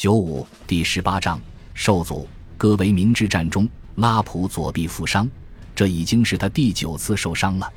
九五第十八章受阻。戈维明之战中，拉普左臂负伤，这已经是他第九次受伤了。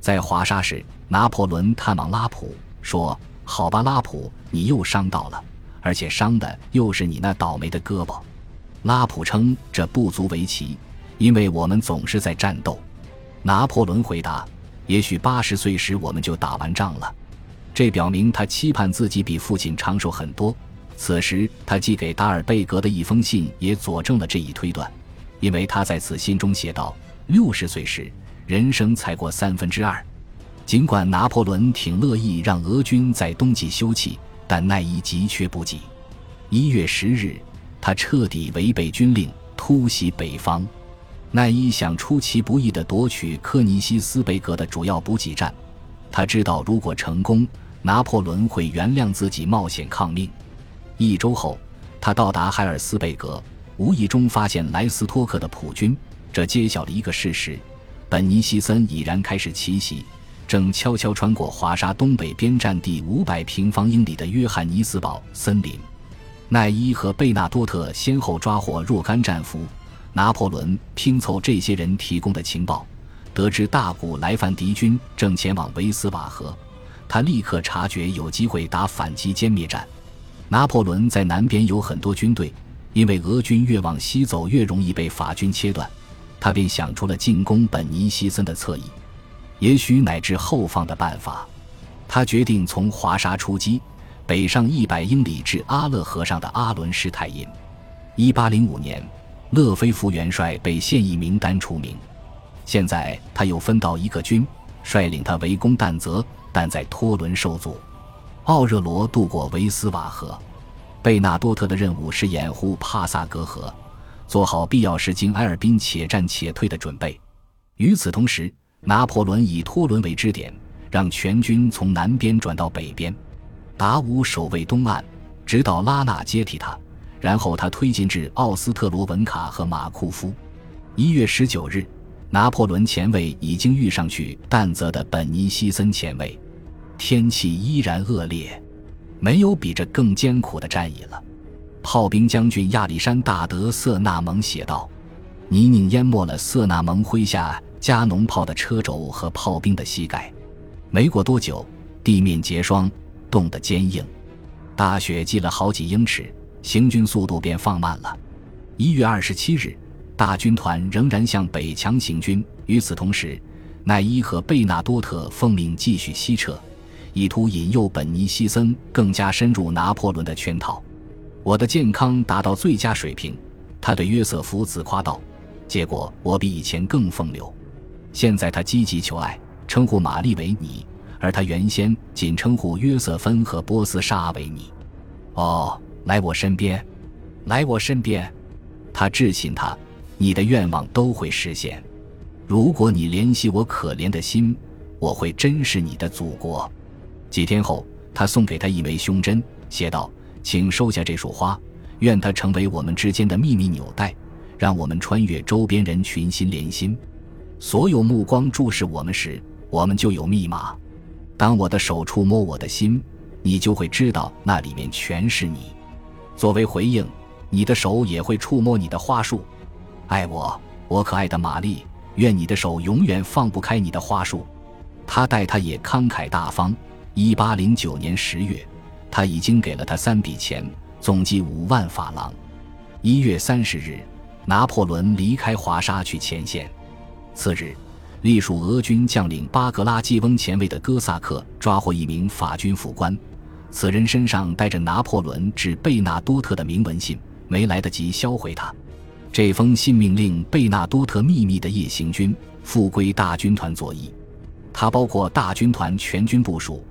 在华沙时，拿破仑探望拉普，说：“好吧，拉普，你又伤到了，而且伤的又是你那倒霉的胳膊。”拉普称这不足为奇，因为我们总是在战斗。拿破仑回答：“也许八十岁时我们就打完仗了。”这表明他期盼自己比父亲长寿很多。此时，他寄给达尔贝格的一封信也佐证了这一推断，因为他在此信中写道：“六十岁时，人生才过三分之二。”尽管拿破仑挺乐意让俄军在冬季休憩，但奈伊急缺补给。一月十日，他彻底违背军令，突袭北方。奈伊想出其不意地夺取科尼西斯贝格的主要补给站，他知道如果成功，拿破仑会原谅自己冒险抗命。一周后，他到达海尔斯贝格，无意中发现莱斯托克的普军。这揭晓了一个事实：本尼西森已然开始奇袭，正悄悄穿过华沙东北边占地五百平方英里的约翰尼斯堡森林。奈伊和贝纳多特先后抓获若干战俘。拿破仑拼凑这些人提供的情报，得知大股来犯敌军正前往维斯瓦河，他立刻察觉有机会打反击歼灭战。拿破仑在南边有很多军队，因为俄军越往西走越容易被法军切断，他便想出了进攻本尼西森的侧翼，也许乃至后方的办法。他决定从华沙出击，北上一百英里至阿勒河上的阿伦施泰因。一八零五年，勒菲夫元帅被现役名单除名，现在他又分到一个军，率领他围攻但泽，但在托伦受阻。奥热罗渡过维斯瓦河，贝纳多特的任务是掩护帕萨格河，做好必要时经埃尔滨且战且退的准备。与此同时，拿破仑以托伦为支点，让全军从南边转到北边。达乌守卫东岸，直到拉纳接替他，然后他推进至奥斯特罗文卡和马库夫。一月十九日，拿破仑前卫已经遇上去但泽的本尼西森前卫。天气依然恶劣，没有比这更艰苦的战役了。炮兵将军亚历山大德瑟纳蒙写道：“泥泞淹没了瑟纳蒙麾下加农炮的车轴和炮兵的膝盖。没过多久，地面结霜，冻得坚硬，大雪积了好几英尺，行军速度便放慢了。一月二十七日，大军团仍然向北强行军。与此同时，奈伊和贝纳多特奉命继续西撤。”意图引诱本尼西森更加深入拿破仑的圈套。我的健康达到最佳水平，他对约瑟夫自夸道。结果我比以前更风流。现在他积极求爱，称呼玛丽为你，而他原先仅称呼约瑟芬和波斯沙为你。哦，来我身边，来我身边。他致信他，你的愿望都会实现。如果你怜惜我可怜的心，我会珍视你的祖国。几天后，他送给他一枚胸针，写道：“请收下这束花，愿它成为我们之间的秘密纽带，让我们穿越周边人群心连心。所有目光注视我们时，我们就有密码。当我的手触摸我的心，你就会知道那里面全是你。作为回应，你的手也会触摸你的花束。爱我，我可爱的玛丽。愿你的手永远放不开你的花束。他待他也慷慨大方。”一八零九年十月，他已经给了他三笔钱，总计五万法郎。一月三十日，拿破仑离开华沙去前线。次日，隶属俄军将领巴格拉季翁前卫的哥萨克抓获一名法军副官，此人身上带着拿破仑致贝纳多特的铭文信，没来得及销毁他。这封信命令贝纳多特秘密的夜行军复归大军团左翼，它包括大军团全军部署。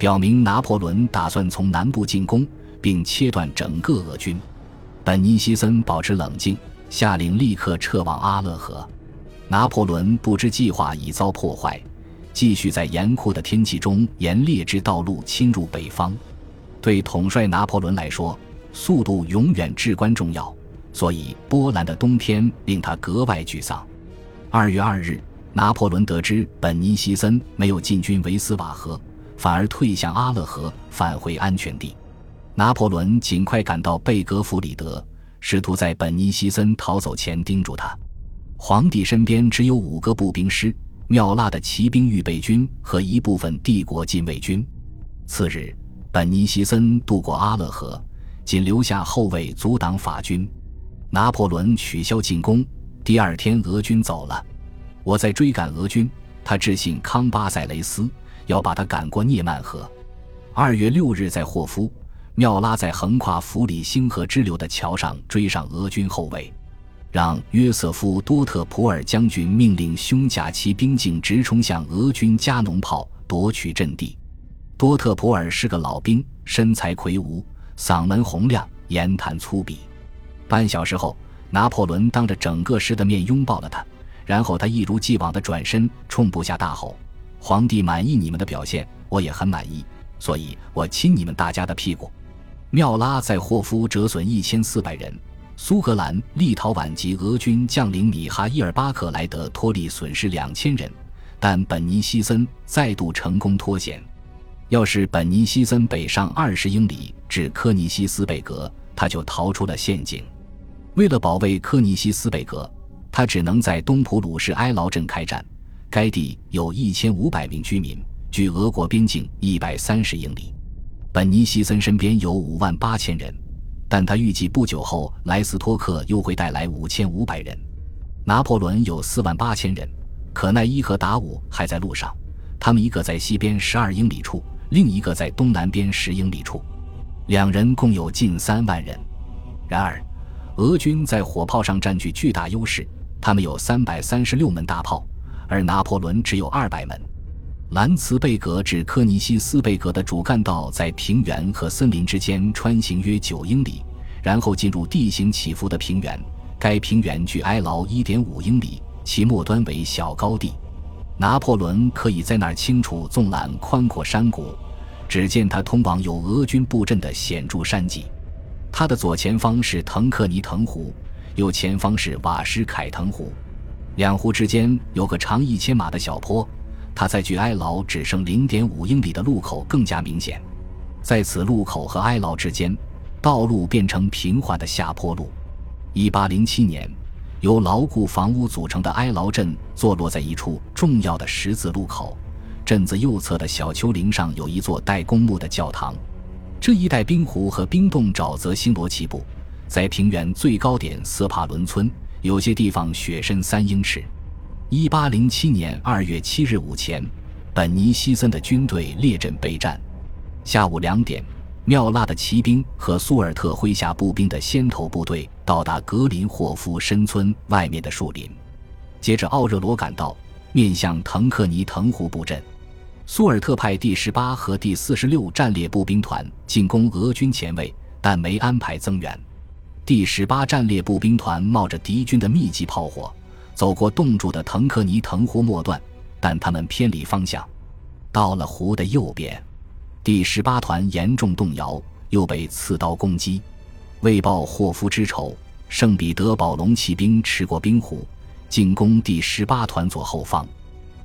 表明拿破仑打算从南部进攻，并切断整个俄军。本尼西森保持冷静，下令立刻撤往阿勒河。拿破仑不知计划已遭破坏，继续在严酷的天气中沿劣质道路侵入北方。对统帅拿破仑来说，速度永远至关重要，所以波兰的冬天令他格外沮丧。二月二日，拿破仑得知本尼西森没有进军维斯瓦河。反而退向阿勒河，返回安全地。拿破仑尽快赶到贝格弗里德，试图在本尼西森逃走前盯住他。皇帝身边只有五个步兵师、妙拉的骑兵预备军和一部分帝国禁卫军。次日，本尼西森渡过阿勒河，仅留下后卫阻挡法军。拿破仑取消进攻。第二天，俄军走了。我在追赶俄军。他致信康巴塞雷斯，要把他赶过涅曼河。二月六日，在霍夫，缪拉在横跨弗里星河支流的桥上追上俄军后卫，让约瑟夫·多特普尔将军命令胸甲骑兵径直冲向俄军加农炮，夺取阵地。多特普尔是个老兵，身材魁梧，嗓门洪亮，言谈粗鄙。半小时后，拿破仑当着整个师的面拥抱了他。然后他一如既往地转身冲部下大吼：“皇帝满意你们的表现，我也很满意，所以我亲你们大家的屁股。”缪拉在霍夫折损一千四百人，苏格兰、立陶宛及俄军将领米哈伊尔巴克莱德托利损失两千人，但本尼西森再度成功脱险。要是本尼西森北上二十英里至科尼西斯贝格，他就逃出了陷阱。为了保卫科尼西斯贝格。他只能在东普鲁士埃劳镇开战，该地有一千五百名居民，距俄国边境一百三十英里。本尼西森身边有五万八千人，但他预计不久后莱斯托克又会带来五千五百人。拿破仑有四万八千人，可奈伊和达武还在路上，他们一个在西边十二英里处，另一个在东南边十英里处，两人共有近三万人。然而，俄军在火炮上占据巨大优势。他们有三百三十六门大炮，而拿破仑只有二百门。兰茨贝格至科尼西斯贝格的主干道在平原和森林之间穿行约九英里，然后进入地形起伏的平原。该平原距埃劳一点五英里，其末端为小高地。拿破仑可以在那儿清楚纵览宽阔山谷，只见他通往有俄军布阵的显著山脊。他的左前方是腾克尼腾湖。右前方是瓦什凯腾湖，两湖之间有个长一千码的小坡，它在距埃劳只剩零点五英里的路口更加明显。在此路口和埃劳之间，道路变成平缓的下坡路。一八零七年，由牢固房屋组成的埃劳镇坐落在一处重要的十字路口，镇子右侧的小丘陵上有一座带公墓的教堂。这一带冰湖和冰冻沼泽星罗棋布。在平原最高点斯帕伦村，有些地方雪深三英尺。一八零七年二月七日午前，本尼西森的军队列阵备战。下午两点，缪拉的骑兵和苏尔特麾下步兵的先头部队到达格林霍夫深村外面的树林。接着，奥热罗赶到，面向腾克尼腾湖布阵。苏尔特派第十八和第四十六战列步兵团进攻俄军前卫，但没安排增援。第十八战列步兵团冒着敌军的密集炮火，走过冻住的腾克尼腾湖末段，但他们偏离方向，到了湖的右边。第十八团严重动摇，又被刺刀攻击。为报霍夫之仇，圣彼得堡龙骑兵驰过冰湖，进攻第十八团左后方。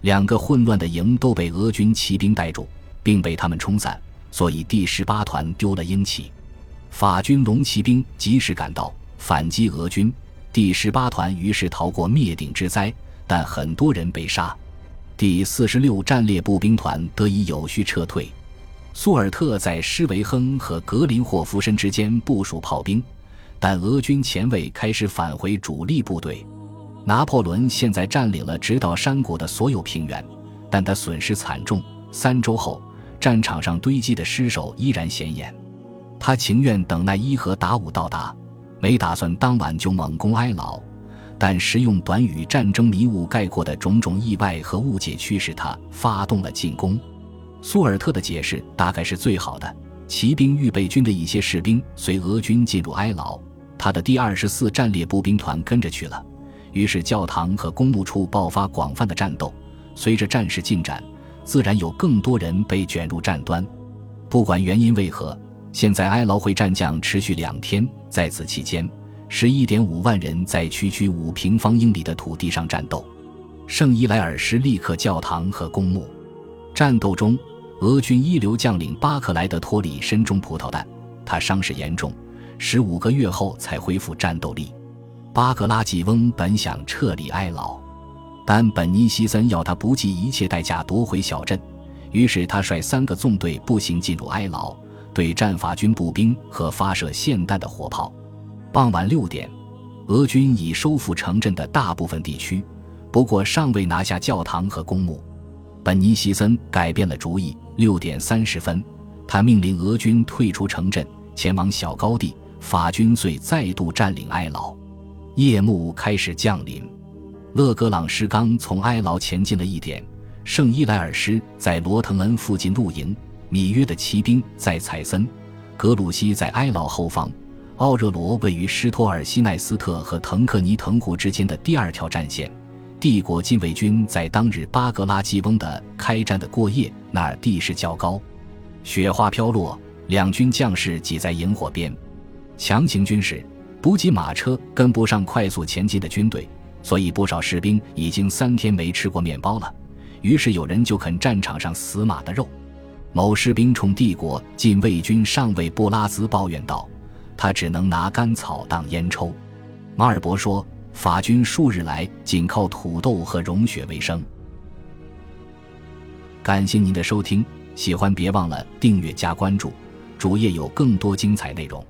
两个混乱的营都被俄军骑兵带住，并被他们冲散，所以第十八团丢了英气。法军龙骑兵及时赶到反击俄军，第十八团于是逃过灭顶之灾，但很多人被杀。第四十六战列步兵团得以有序撤退。苏尔特在施维亨和格林霍夫申之间部署炮兵，但俄军前卫开始返回主力部队。拿破仑现在占领了直捣山谷的所有平原，但他损失惨重。三周后，战场上堆积的尸首依然显眼。他情愿等待伊和达武到达，没打算当晚就猛攻埃劳，但时用短语战争迷雾概括的种种意外和误解驱使他发动了进攻。苏尔特的解释大概是最好的：骑兵预备军的一些士兵随俄军进入埃劳，他的第二十四战列步兵团跟着去了。于是教堂和公墓处爆发广泛的战斗。随着战事进展，自然有更多人被卷入战端。不管原因为何。现在埃劳会战将持续两天，在此期间，十一点五万人在区区五平方英里的土地上战斗。圣伊莱尔什立刻教堂和公墓。战斗中，俄军一流将领巴克莱德托里身中葡萄弹，他伤势严重，十五个月后才恢复战斗力。巴格拉吉翁本想撤离埃劳，但本尼西森要他不计一切代价夺回小镇，于是他率三个纵队步行进入埃劳，对战法军步兵和发射霰弹的火炮。傍晚六点，俄军已收复城镇的大部分地区，不过尚未拿下教堂和公墓。本尼西森改变了主意。六点三十分，他命令俄军退出城镇，前往小高地。法军遂再度占领埃劳。夜幕开始降临，勒格朗师刚从埃劳前进了一点，圣伊莱尔师在罗滕恩附近露营，米约的骑兵在采森，格鲁希在埃劳后方，奥热罗位于施托尔西奈斯特和滕克尼滕湖之间的第二条战线。帝国禁卫军在当日巴格拉季翁的开战的过夜，那儿地势较高，雪花飘落，两军将士挤在营火边。强行军事，补给马车跟不上快速前进的军队，所以不少士兵已经三天没吃过面包了。于是有人就啃战场上死马的肉。某士兵冲帝国禁卫军上尉布拉兹抱怨道：“他只能拿干草当烟抽。”马尔伯说。法军数日来仅靠土豆和融雪为生。感谢您的收听，喜欢别忘了订阅加关注，主页有更多精彩内容。